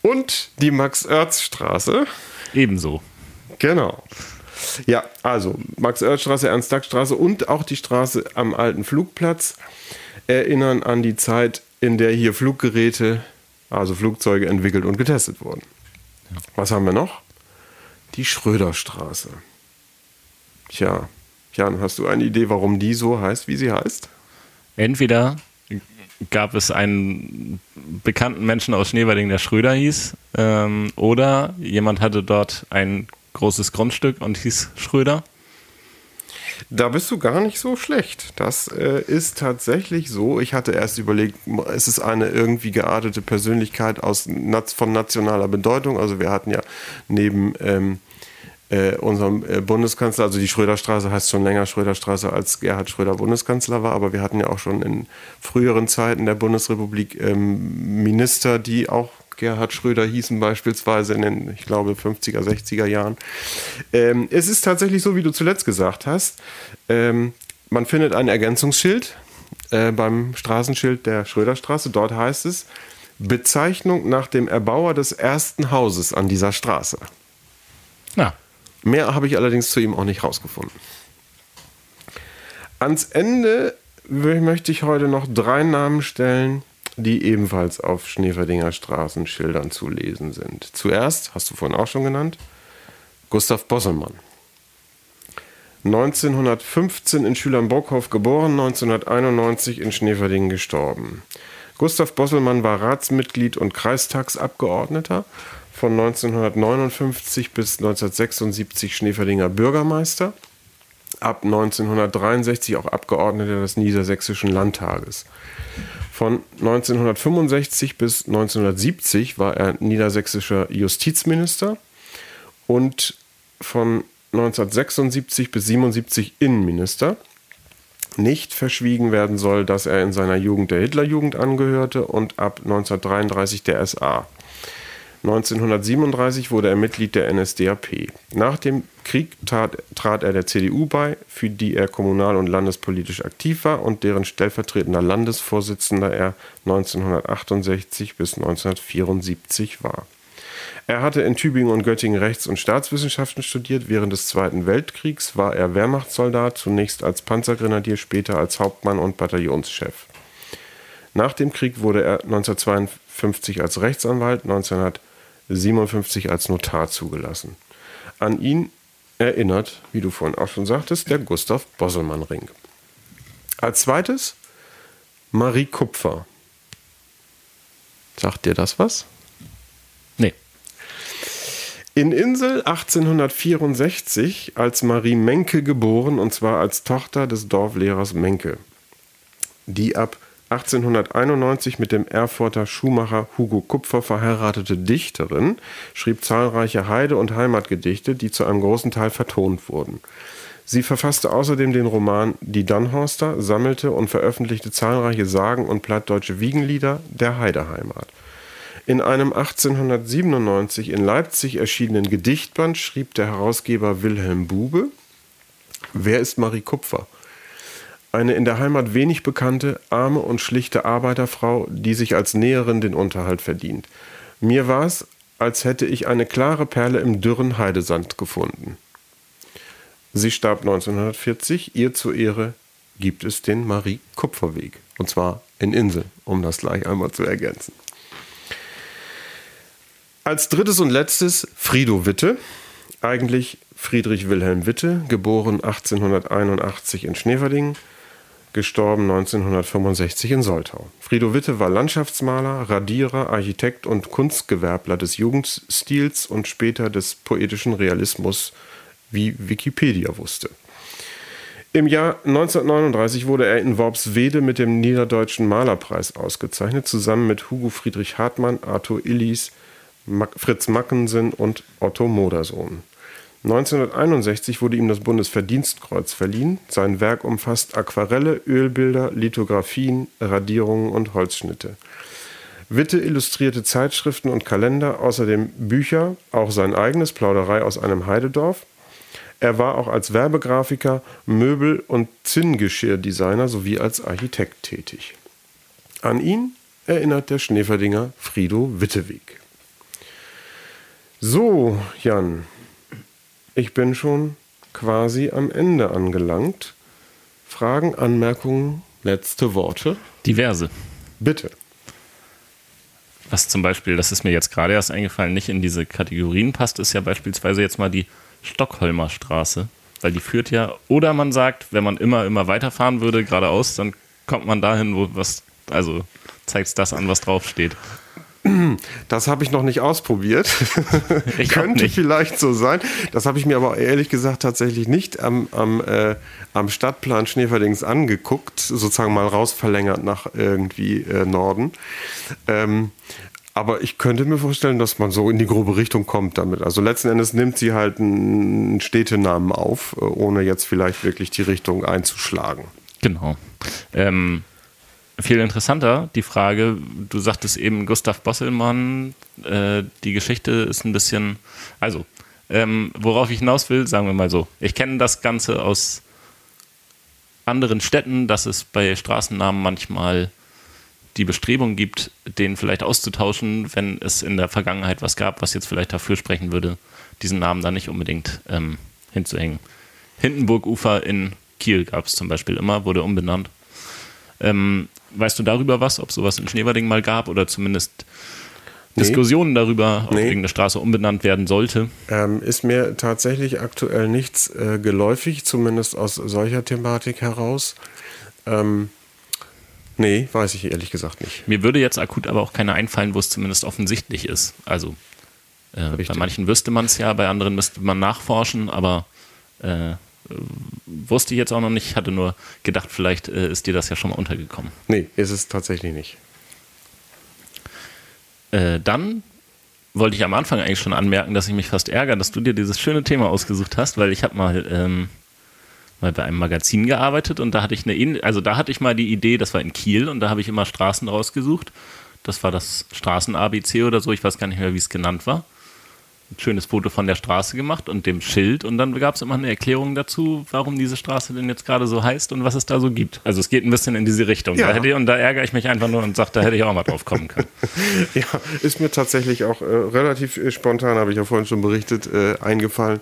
Und die Max-Oertz-Straße? Ebenso. Genau. Ja, also Max-Oertz-Straße, Ernst-Dachs-Straße und auch die Straße am alten Flugplatz erinnern an die Zeit, in der hier Fluggeräte, also Flugzeuge entwickelt und getestet wurden. Ja. Was haben wir noch? Die Schröderstraße. Tja, Jan, hast du eine Idee, warum die so heißt, wie sie heißt? Entweder gab es einen bekannten Menschen aus Schneewerding, der Schröder hieß, ähm, oder jemand hatte dort ein großes Grundstück und hieß Schröder. Da bist du gar nicht so schlecht. Das äh, ist tatsächlich so. Ich hatte erst überlegt, es ist eine irgendwie geartete Persönlichkeit aus, von nationaler Bedeutung. Also wir hatten ja neben ähm, äh, unserem äh, Bundeskanzler, also die Schröderstraße heißt schon länger Schröderstraße, als Gerhard Schröder Bundeskanzler war, aber wir hatten ja auch schon in früheren Zeiten der Bundesrepublik ähm, Minister, die auch Gerhard Schröder hießen beispielsweise in den, ich glaube, 50er, 60er Jahren. Ähm, es ist tatsächlich so, wie du zuletzt gesagt hast. Ähm, man findet ein Ergänzungsschild äh, beim Straßenschild der Schröderstraße. Dort heißt es Bezeichnung nach dem Erbauer des ersten Hauses an dieser Straße. Na. Mehr habe ich allerdings zu ihm auch nicht rausgefunden. Ans Ende möchte ich heute noch drei Namen stellen die ebenfalls auf Schneeferdinger Straßenschildern zu lesen sind. Zuerst, hast du vorhin auch schon genannt, Gustav Bosselmann. 1915 in Schülern-Brockhof geboren, 1991 in Schneeverdingen gestorben. Gustav Bosselmann war Ratsmitglied und Kreistagsabgeordneter von 1959 bis 1976 Schneeverdinger Bürgermeister, ab 1963 auch Abgeordneter des Niedersächsischen Landtages. Von 1965 bis 1970 war er niedersächsischer Justizminister und von 1976 bis 77 Innenminister. Nicht verschwiegen werden soll, dass er in seiner Jugend der Hitlerjugend angehörte und ab 1933 der SA. 1937 wurde er Mitglied der NSDAP. Nach dem Krieg trat, trat, er der CDU bei, für die er kommunal- und landespolitisch aktiv war und deren stellvertretender Landesvorsitzender er 1968 bis 1974 war. Er hatte in Tübingen und Göttingen Rechts- und Staatswissenschaften studiert. Während des Zweiten Weltkriegs war er Wehrmachtssoldat, zunächst als Panzergrenadier, später als Hauptmann und Bataillonschef. Nach dem Krieg wurde er 1952 als Rechtsanwalt, 1957 als Notar zugelassen. An ihn erinnert, wie du vorhin auch schon sagtest, der Gustav Bosselmann-Ring. Als zweites Marie Kupfer. Sagt dir das was? In Insel 1864 als Marie Menke geboren und zwar als Tochter des Dorflehrers Menke, die ab 1891 mit dem Erfurter Schuhmacher Hugo Kupfer verheiratete Dichterin schrieb zahlreiche Heide- und Heimatgedichte, die zu einem großen Teil vertont wurden. Sie verfasste außerdem den Roman Die Dannhorster, sammelte und veröffentlichte zahlreiche Sagen und plattdeutsche Wiegenlieder der Heideheimat. In einem 1897 in Leipzig erschienenen Gedichtband schrieb der Herausgeber Wilhelm Bube: Wer ist Marie Kupfer? Eine in der Heimat wenig bekannte, arme und schlichte Arbeiterfrau, die sich als Näherin den Unterhalt verdient. Mir war es, als hätte ich eine klare Perle im dürren Heidesand gefunden. Sie starb 1940. Ihr zur Ehre gibt es den Marie-Kupfer-Weg. Und zwar in Insel, um das gleich einmal zu ergänzen. Als drittes und letztes Frido Witte, eigentlich Friedrich Wilhelm Witte, geboren 1881 in Schneverdingen, gestorben 1965 in Soltau. Frido Witte war Landschaftsmaler, Radierer, Architekt und Kunstgewerbler des Jugendstils und später des poetischen Realismus, wie Wikipedia wusste. Im Jahr 1939 wurde er in Worpswede mit dem Niederdeutschen Malerpreis ausgezeichnet, zusammen mit Hugo Friedrich Hartmann, Arthur Illis, Fritz Mackensen und Otto Modersohn. 1961 wurde ihm das Bundesverdienstkreuz verliehen. Sein Werk umfasst Aquarelle, Ölbilder, Lithografien, Radierungen und Holzschnitte. Witte illustrierte Zeitschriften und Kalender, außerdem Bücher, auch sein eigenes Plauderei aus einem Heidedorf. Er war auch als Werbegrafiker, Möbel- und Zinngeschirrdesigner sowie als Architekt tätig. An ihn erinnert der Schneeferdinger Frido Witteweg. So, Jan, ich bin schon quasi am Ende angelangt. Fragen, Anmerkungen, letzte Worte? Diverse. Bitte. Was zum Beispiel, das ist mir jetzt gerade erst eingefallen, nicht in diese Kategorien passt, ist ja beispielsweise jetzt mal die Stockholmer Straße. Weil die führt ja, oder man sagt, wenn man immer, immer weiterfahren würde, geradeaus, dann kommt man dahin, wo was, also zeigt das an, was draufsteht. Das habe ich noch nicht ausprobiert. Ich Könnte nicht. vielleicht so sein. Das habe ich mir aber ehrlich gesagt tatsächlich nicht am, am, äh, am Stadtplan Schneeverdings angeguckt, sozusagen mal rausverlängert nach irgendwie äh, Norden. Ähm, aber ich könnte mir vorstellen, dass man so in die grobe Richtung kommt damit. Also letzten Endes nimmt sie halt einen Städtenamen auf, äh, ohne jetzt vielleicht wirklich die Richtung einzuschlagen. Genau. Ähm, viel interessanter die Frage, du sagtest eben Gustav Bosselmann, äh, die Geschichte ist ein bisschen, also, ähm, worauf ich hinaus will, sagen wir mal so, ich kenne das Ganze aus anderen Städten, dass es bei Straßennamen manchmal die Bestrebung gibt, den vielleicht auszutauschen, wenn es in der Vergangenheit was gab, was jetzt vielleicht dafür sprechen würde, diesen Namen da nicht unbedingt ähm, hinzuhängen. Hindenburg-Ufer in Kiel gab es zum Beispiel immer, wurde umbenannt. Ähm, Weißt du darüber was, ob sowas in Schneverding mal gab oder zumindest nee. Diskussionen darüber, ob nee. irgendeine Straße umbenannt werden sollte? Ähm, ist mir tatsächlich aktuell nichts äh, geläufig, zumindest aus solcher Thematik heraus. Ähm, nee, weiß ich ehrlich gesagt nicht. Mir würde jetzt akut aber auch keine einfallen, wo es zumindest offensichtlich ist. Also äh, bei manchen wüsste man es ja, bei anderen müsste man nachforschen, aber äh, wusste ich jetzt auch noch nicht, hatte nur gedacht, vielleicht äh, ist dir das ja schon mal untergekommen. Nee, ist es tatsächlich nicht. Äh, dann wollte ich am Anfang eigentlich schon anmerken, dass ich mich fast ärgere, dass du dir dieses schöne Thema ausgesucht hast, weil ich habe mal, ähm, mal bei einem Magazin gearbeitet und da hatte ich eine, also da hatte ich mal die Idee, das war in Kiel und da habe ich immer Straßen rausgesucht. Das war das Straßen-ABC oder so, ich weiß gar nicht mehr, wie es genannt war ein schönes Foto von der Straße gemacht und dem Schild und dann gab es immer eine Erklärung dazu, warum diese Straße denn jetzt gerade so heißt und was es da so gibt. Also es geht ein bisschen in diese Richtung. Ja. Da ich, und da ärgere ich mich einfach nur und sage, da hätte ich auch mal drauf kommen können. ja, ist mir tatsächlich auch äh, relativ äh, spontan, habe ich ja vorhin schon berichtet, äh, eingefallen.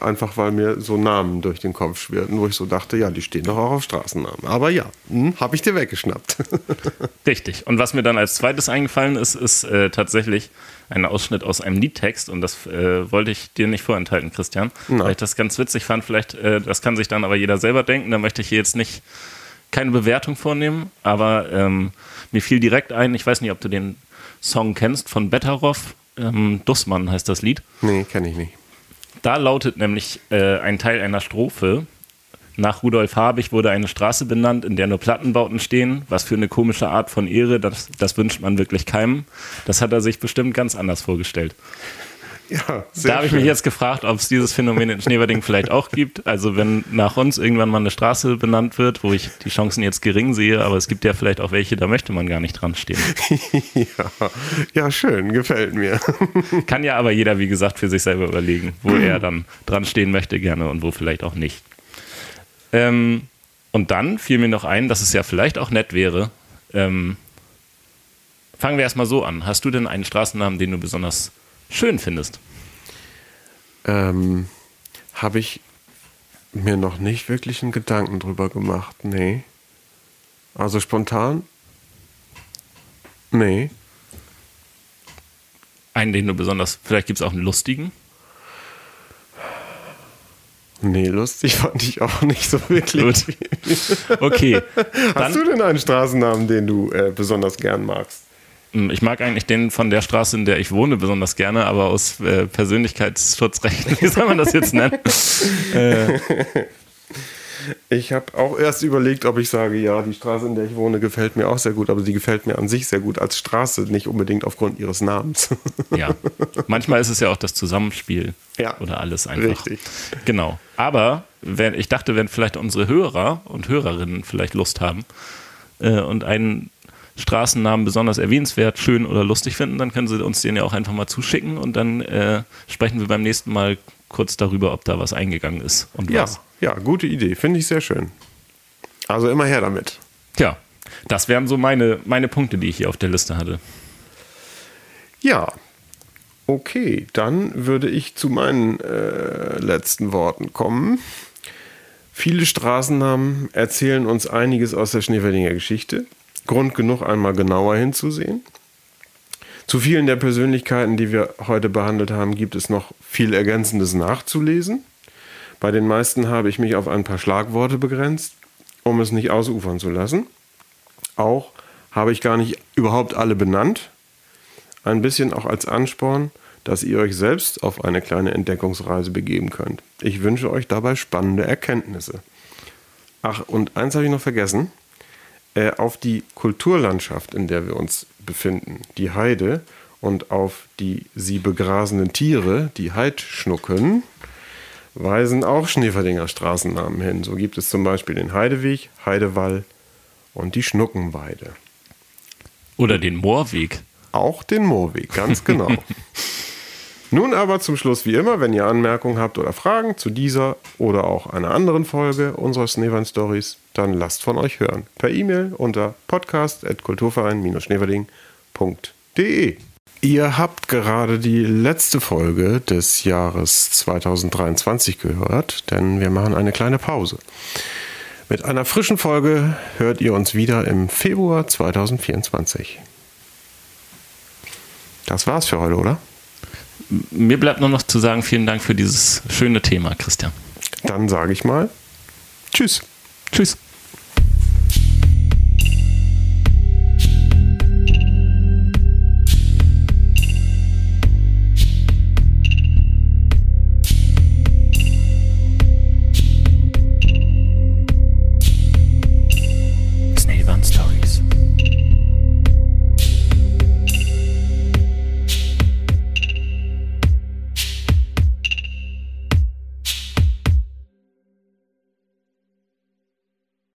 Einfach weil mir so Namen durch den Kopf schwirrten, wo ich so dachte, ja, die stehen doch auch auf Straßennamen. Aber ja, hm, habe ich dir weggeschnappt. Richtig. Und was mir dann als zweites eingefallen ist, ist äh, tatsächlich ein Ausschnitt aus einem Liedtext. Und das äh, wollte ich dir nicht vorenthalten, Christian. Nein. Weil ich das ganz witzig fand. Vielleicht, äh, das kann sich dann aber jeder selber denken. Da möchte ich hier jetzt nicht keine Bewertung vornehmen. Aber ähm, mir fiel direkt ein, ich weiß nicht, ob du den Song kennst von Betteroff. Ähm, Dussmann heißt das Lied. Nee, kenne ich nicht. Da lautet nämlich äh, ein Teil einer Strophe. Nach Rudolf Habich wurde eine Straße benannt, in der nur Plattenbauten stehen. Was für eine komische Art von Ehre, das, das wünscht man wirklich keinem. Das hat er sich bestimmt ganz anders vorgestellt. Ja, da habe ich mich jetzt gefragt, ob es dieses Phänomen in Schneverding vielleicht auch gibt. Also wenn nach uns irgendwann mal eine Straße benannt wird, wo ich die Chancen jetzt gering sehe, aber es gibt ja vielleicht auch welche, da möchte man gar nicht dran stehen. ja. ja, schön, gefällt mir. Kann ja aber jeder, wie gesagt, für sich selber überlegen, wo er dann dran stehen möchte gerne und wo vielleicht auch nicht. Ähm, und dann fiel mir noch ein, dass es ja vielleicht auch nett wäre. Ähm, fangen wir erstmal so an. Hast du denn einen Straßennamen, den du besonders schön findest? Ähm, Habe ich mir noch nicht wirklich einen Gedanken drüber gemacht. Nee. Also spontan? Nee. Einen, den du besonders, vielleicht gibt es auch einen lustigen? Nee, lustig fand ich auch nicht so wirklich. Gut. Okay. Hast du denn einen Straßennamen, den du äh, besonders gern magst? Hm, ich mag eigentlich den von der Straße, in der ich wohne, besonders gerne, aber aus äh, Persönlichkeitsschutzrechten, wie soll man das jetzt nennen? äh, ich habe auch erst überlegt, ob ich sage, ja, die Straße, in der ich wohne, gefällt mir auch sehr gut, aber sie gefällt mir an sich sehr gut als Straße, nicht unbedingt aufgrund ihres Namens. ja, manchmal ist es ja auch das Zusammenspiel ja, oder alles einfach. Richtig. Genau. Aber wenn, ich dachte, wenn vielleicht unsere Hörer und Hörerinnen vielleicht Lust haben äh, und einen Straßennamen besonders erwähnenswert, schön oder lustig finden, dann können sie uns den ja auch einfach mal zuschicken und dann äh, sprechen wir beim nächsten Mal kurz darüber, ob da was eingegangen ist und ja. was. Ja, gute Idee. Finde ich sehr schön. Also immer her damit. Ja, das wären so meine, meine Punkte, die ich hier auf der Liste hatte. Ja, okay, dann würde ich zu meinen äh, letzten Worten kommen. Viele Straßennamen erzählen uns einiges aus der Schneefeldinger Geschichte. Grund genug, einmal genauer hinzusehen. Zu vielen der Persönlichkeiten, die wir heute behandelt haben, gibt es noch viel Ergänzendes nachzulesen. Bei den meisten habe ich mich auf ein paar Schlagworte begrenzt, um es nicht ausufern zu lassen. Auch habe ich gar nicht überhaupt alle benannt. Ein bisschen auch als Ansporn, dass ihr euch selbst auf eine kleine Entdeckungsreise begeben könnt. Ich wünsche euch dabei spannende Erkenntnisse. Ach, und eins habe ich noch vergessen. Äh, auf die Kulturlandschaft, in der wir uns befinden, die Heide und auf die sie begrasenen Tiere, die Heidschnucken, weisen auch Schneeferdinger Straßennamen hin. So gibt es zum Beispiel den Heideweg, Heidewall und die Schnuckenweide. Oder den Moorweg. Auch den Moorweg, ganz genau. Nun aber zum Schluss wie immer, wenn ihr Anmerkungen habt oder Fragen zu dieser oder auch einer anderen Folge unserer Schneewein Stories, dann lasst von euch hören. Per E-Mail unter podcast.kulturverein-schneewerding.de. Ihr habt gerade die letzte Folge des Jahres 2023 gehört, denn wir machen eine kleine Pause. Mit einer frischen Folge hört ihr uns wieder im Februar 2024. Das war's für heute, oder? Mir bleibt nur noch zu sagen, vielen Dank für dieses schöne Thema, Christian. Dann sage ich mal Tschüss. Tschüss.